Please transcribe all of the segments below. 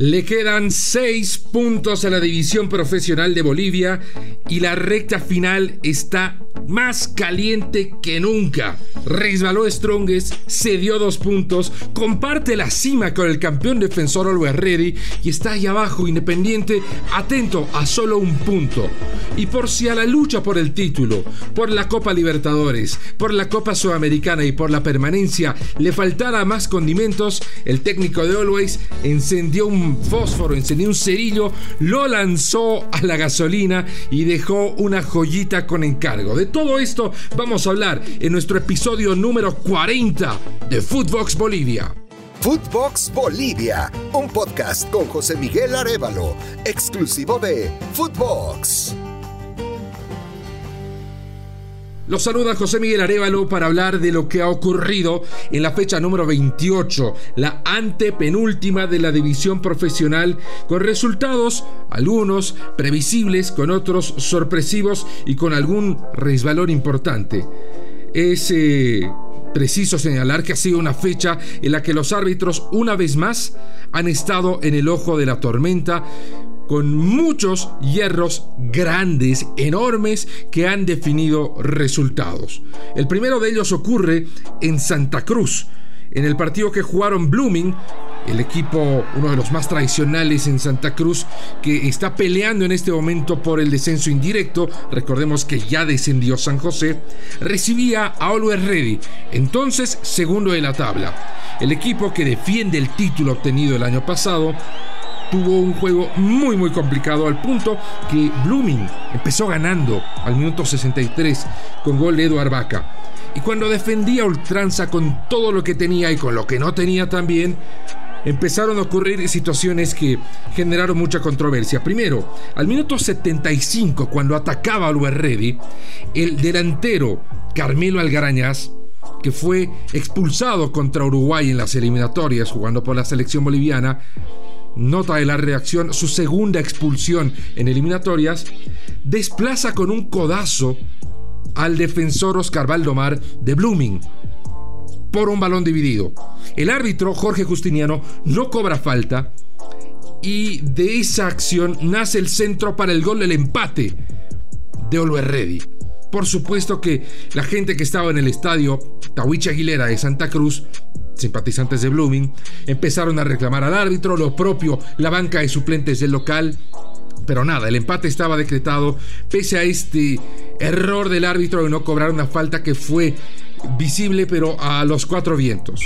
Le quedan seis puntos a la división profesional de Bolivia y la recta final está más caliente que nunca. Resbaló Strongest, se dio dos puntos, comparte la cima con el campeón defensor Always Ready y está ahí abajo Independiente, atento a solo un punto. Y por si a la lucha por el título, por la Copa Libertadores, por la Copa Sudamericana y por la permanencia le faltara más condimentos, el técnico de Always encendió un fósforo, encendió un cerillo, lo lanzó a la gasolina y dejó una joyita con encargo. De todo esto vamos a hablar en nuestro episodio número 40 de Footbox Bolivia. Footbox Bolivia, un podcast con José Miguel Arevalo, exclusivo de Footbox. Los saluda José Miguel Arevalo para hablar de lo que ha ocurrido en la fecha número 28, la antepenúltima de la división profesional, con resultados, algunos previsibles, con otros sorpresivos y con algún resbalón importante. Es eh, preciso señalar que ha sido una fecha en la que los árbitros, una vez más, han estado en el ojo de la tormenta con muchos hierros grandes, enormes, que han definido resultados. El primero de ellos ocurre en Santa Cruz, en el partido que jugaron Blooming, el equipo, uno de los más tradicionales en Santa Cruz, que está peleando en este momento por el descenso indirecto, recordemos que ya descendió San José, recibía a Always Ready, entonces segundo de la tabla. El equipo que defiende el título obtenido el año pasado tuvo un juego muy muy complicado al punto que Blooming empezó ganando al minuto 63 con gol de Eduard Vaca. Y cuando defendía ultranza con todo lo que tenía y con lo que no tenía también, empezaron a ocurrir situaciones que generaron mucha controversia. Primero, al minuto 75, cuando atacaba al Ready, el delantero Carmelo Algarañaz, que fue expulsado contra Uruguay en las eliminatorias jugando por la selección boliviana, nota de la reacción, su segunda expulsión en eliminatorias, desplaza con un codazo al defensor Oscar Valdomar de Blooming por un balón dividido. El árbitro Jorge Justiniano no cobra falta y de esa acción nace el centro para el gol del empate de Ready. Por supuesto que la gente que estaba en el estadio Tawiche Aguilera de Santa Cruz simpatizantes de Blooming, empezaron a reclamar al árbitro, lo propio la banca de suplentes del local. Pero nada, el empate estaba decretado pese a este error del árbitro de no cobrar una falta que fue visible pero a los cuatro vientos.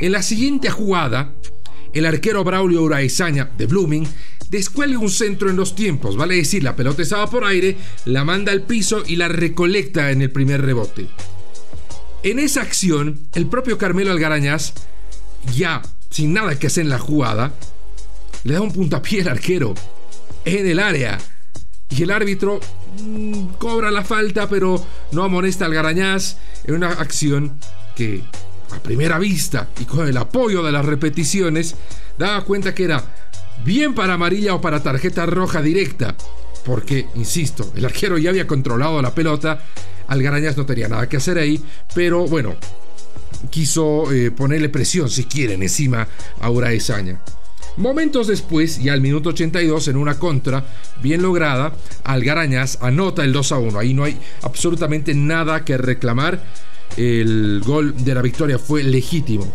En la siguiente jugada, el arquero Braulio Uraizaña de Blooming descuelga un centro en los tiempos, vale decir, la pelota estaba por aire, la manda al piso y la recolecta en el primer rebote. En esa acción, el propio Carmelo Algarañaz, ya sin nada que hacer en la jugada, le da un puntapié al arquero en el área. Y el árbitro mm, cobra la falta, pero no amonesta al Garañaz en una acción que a primera vista y con el apoyo de las repeticiones daba cuenta que era bien para amarilla o para tarjeta roja directa. Porque, insisto, el arquero ya había controlado la pelota Algarañas no tenía nada que hacer ahí, pero bueno, quiso eh, ponerle presión, si quieren, encima a Uraesaña. Momentos después, ya al minuto 82, en una contra bien lograda, Algarañas anota el 2 a 1. Ahí no hay absolutamente nada que reclamar. El gol de la victoria fue legítimo.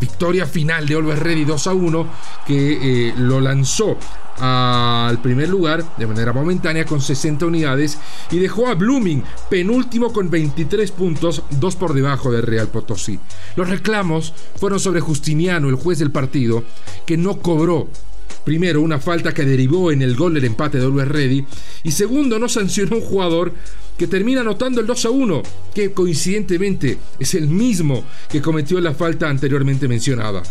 Victoria final de Always Ready 2 a 1 que eh, lo lanzó al primer lugar de manera momentánea con 60 unidades y dejó a Blooming penúltimo con 23 puntos, dos por debajo de Real Potosí. Los reclamos fueron sobre Justiniano, el juez del partido, que no cobró Primero, una falta que derivó en el gol del empate de Always Ready. Y segundo, no sancionó un jugador que termina anotando el 2 a 1, que coincidentemente es el mismo que cometió la falta anteriormente mencionada.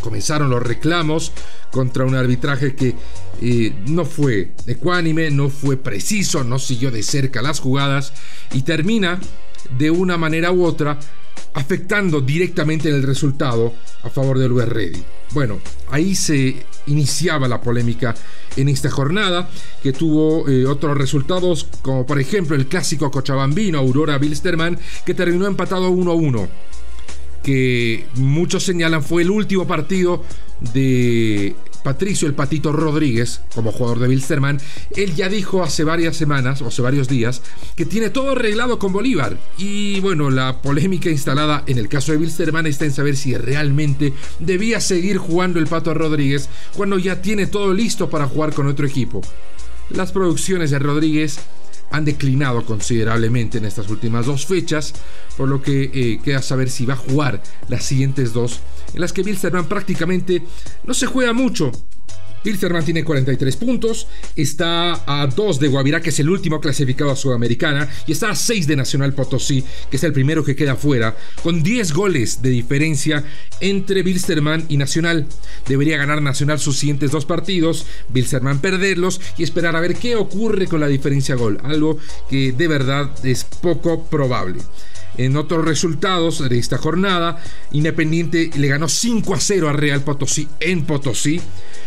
Comenzaron los reclamos contra un arbitraje que eh, no fue ecuánime, no fue preciso, no siguió de cerca las jugadas y termina de una manera u otra afectando directamente el resultado a favor del Luis Ready. Bueno, ahí se iniciaba la polémica en esta jornada, que tuvo eh, otros resultados, como por ejemplo el clásico cochabambino Aurora Bilsterman, que terminó empatado 1-1 que muchos señalan fue el último partido de Patricio el Patito Rodríguez, como jugador de Wilstermann, él ya dijo hace varias semanas o hace varios días que tiene todo arreglado con Bolívar. Y bueno, la polémica instalada en el caso de Wilstermann está en saber si realmente debía seguir jugando el Pato Rodríguez cuando ya tiene todo listo para jugar con otro equipo. Las producciones de Rodríguez han declinado considerablemente en estas últimas dos fechas, por lo que eh, queda saber si va a jugar las siguientes dos, en las que Wilstermann prácticamente no se juega mucho, Wilstermann tiene 43 puntos, está a 2 de Guavirá, que es el último clasificado a Sudamericana, y está a 6 de Nacional Potosí, que es el primero que queda fuera, con 10 goles de diferencia entre Wilstermann y Nacional. Debería ganar Nacional sus siguientes dos partidos, Wilstermann perderlos y esperar a ver qué ocurre con la diferencia gol, algo que de verdad es poco probable. En otros resultados de esta jornada, Independiente le ganó 5 a 0 a Real Potosí en Potosí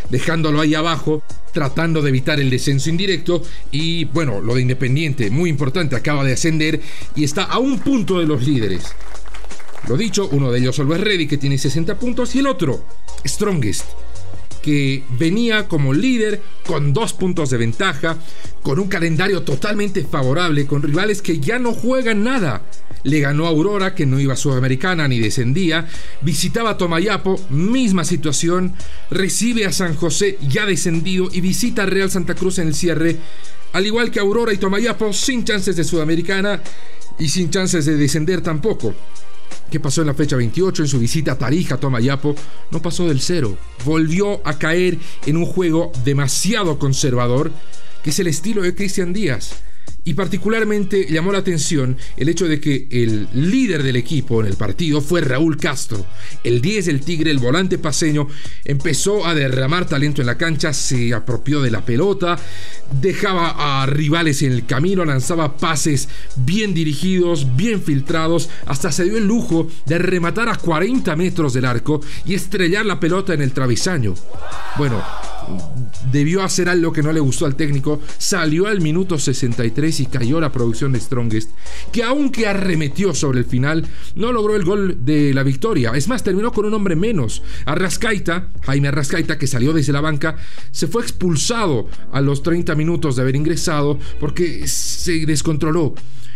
dejándolo ahí abajo, tratando de evitar el descenso indirecto. Y bueno, lo de Independiente, muy importante, acaba de ascender y está a un punto de los líderes. Lo dicho, uno de ellos Always Ready, que tiene 60 puntos, y el otro, Strongest, que venía como líder con dos puntos de ventaja, con un calendario totalmente favorable, con rivales que ya no juegan nada. Le ganó a Aurora, que no iba a Sudamericana ni descendía, visitaba a Tomayapo, misma situación, recibe a San José ya descendido y visita a Real Santa Cruz en el cierre, al igual que Aurora y Tomayapo, sin chances de Sudamericana y sin chances de descender tampoco. ¿Qué pasó en la fecha 28 en su visita a Tarija, Tomayapo? No pasó del cero. Volvió a caer en un juego demasiado conservador, que es el estilo de Cristian Díaz y particularmente llamó la atención el hecho de que el líder del equipo en el partido fue Raúl Castro. El 10 del Tigre, el volante paseño, empezó a derramar talento en la cancha, se apropió de la pelota, dejaba a rivales en el camino, lanzaba pases bien dirigidos, bien filtrados, hasta se dio el lujo de rematar a 40 metros del arco y estrellar la pelota en el travesaño. Bueno, debió hacer algo que no le gustó al técnico, salió al minuto 63 y cayó la producción de Strongest, que aunque arremetió sobre el final, no logró el gol de la victoria. Es más, terminó con un hombre menos. Arrascaita, Jaime Arrascaita, que salió desde la banca, se fue expulsado a los 30 minutos de haber ingresado porque se descontroló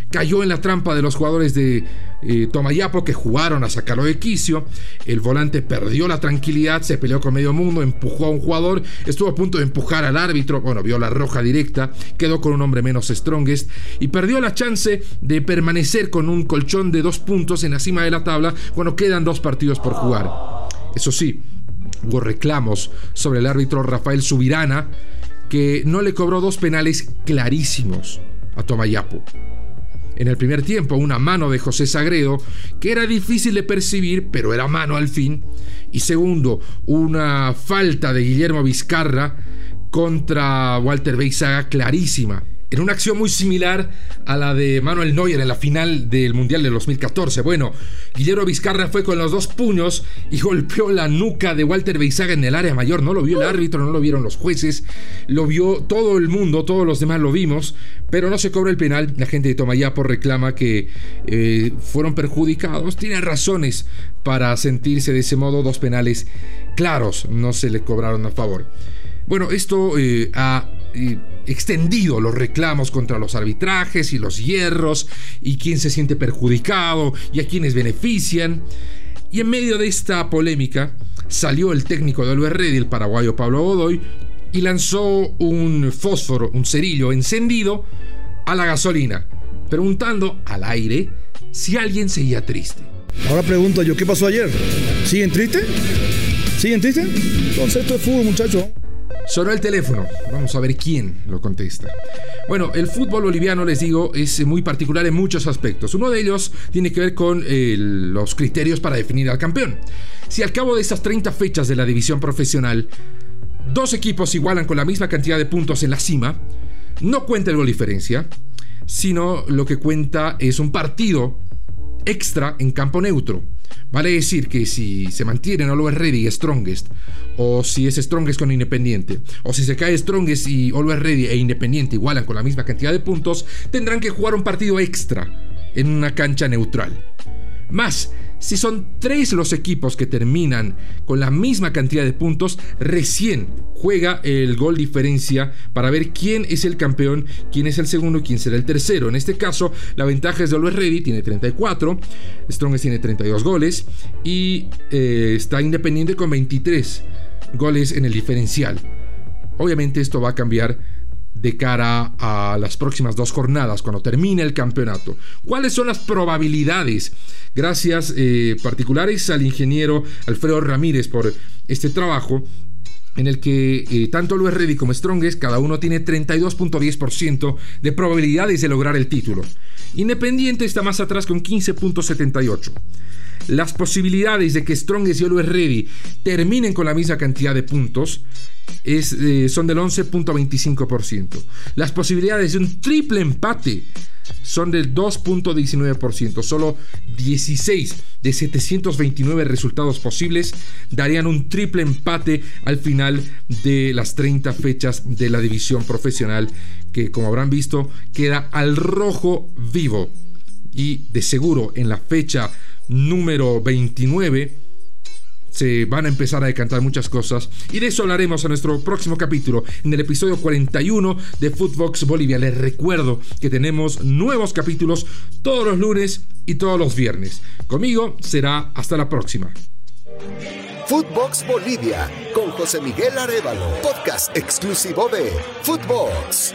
cayó en la trampa de los jugadores de eh, Tomayapo que jugaron a sacarlo de quicio. El volante perdió la tranquilidad, se peleó con medio mundo, empujó a un jugador, estuvo a punto de empujar al árbitro, bueno, vio la roja directa, quedó con un hombre menos strongest y perdió la chance de permanecer con un colchón de dos puntos en la cima de la tabla cuando quedan dos partidos por jugar. Eso sí, hubo reclamos sobre el árbitro Rafael Subirana que no le cobró dos penales clarísimos a Tomayapo en el primer tiempo una mano de José Sagredo, que era difícil de percibir, pero era mano al fin. Y segundo, una falta de Guillermo Vizcarra contra Walter Beizaga clarísima en una acción muy similar a la de Manuel Neuer en la final del Mundial de 2014. Bueno, Guillermo Vizcarra fue con los dos puños y golpeó la nuca de Walter Beizaga en el área mayor. No lo vio el árbitro, no lo vieron los jueces, lo vio todo el mundo, todos los demás lo vimos, pero no se cobra el penal. La gente de Tomayapo reclama que eh, fueron perjudicados. Tiene razones para sentirse de ese modo dos penales claros, no se le cobraron a favor. Bueno, esto eh, ha extendido los reclamos contra los arbitrajes y los hierros y quién se siente perjudicado y a quienes benefician. Y en medio de esta polémica salió el técnico de Oliver Ready, el paraguayo Pablo Godoy, y lanzó un fósforo, un cerillo encendido a la gasolina, preguntando al aire si alguien seguía triste. Ahora pregunto yo, ¿qué pasó ayer? ¿Siguen triste? ¿Siguen triste? Entonces esto es fútbol, muchachos. Sonó el teléfono. Vamos a ver quién lo contesta. Bueno, el fútbol boliviano, les digo, es muy particular en muchos aspectos. Uno de ellos tiene que ver con eh, los criterios para definir al campeón. Si al cabo de estas 30 fechas de la división profesional, dos equipos igualan con la misma cantidad de puntos en la cima, no cuenta el gol diferencia, sino lo que cuenta es un partido extra en campo neutro. Vale decir que si se mantiene Always Ready y Strongest, o si es Strongest con Independiente, o si se cae Strongest y Always Ready e Independiente igualan con la misma cantidad de puntos, tendrán que jugar un partido extra en una cancha neutral. Más, Si son tres los equipos que terminan con la misma cantidad de puntos, recién juega el gol diferencia para ver quién es el campeón, quién es el segundo quién será el tercero. En este caso, la ventaja es de Always Ready, tiene 34, Strongest tiene 32 goles y eh, está Independiente con 23 goles en el diferencial. Obviamente esto va a cambiar de cara a las próximas dos jornadas, cuando termine el campeonato. ¿Cuáles son las probabilidades? Gracias eh, particulares al ingeniero Alfredo Ramírez por este trabajo en el que eh, tanto Luis Reddy como Strongest, cada uno tiene 32.10% de probabilidades de lograr el título. Independiente está más atrás con 15.78%. Las posibilidades de que Strongest y Always Ready terminen con la misma cantidad de puntos eh, son del 11.25%. Las posibilidades de un triple empate son del 2.19%. Solo 16 de 729 resultados posibles darían un triple empate al final de las 30 fechas de la división profesional que como habrán visto queda al rojo vivo. Y de seguro en la fecha número 29 se van a empezar a decantar muchas cosas y de eso hablaremos en nuestro próximo capítulo, en el episodio 41 de Footbox Bolivia. Les recuerdo que tenemos nuevos capítulos todos los lunes y todos los viernes. Conmigo será hasta la próxima. Footbox Bolivia con José Miguel Arevalo, podcast exclusivo de Footbox.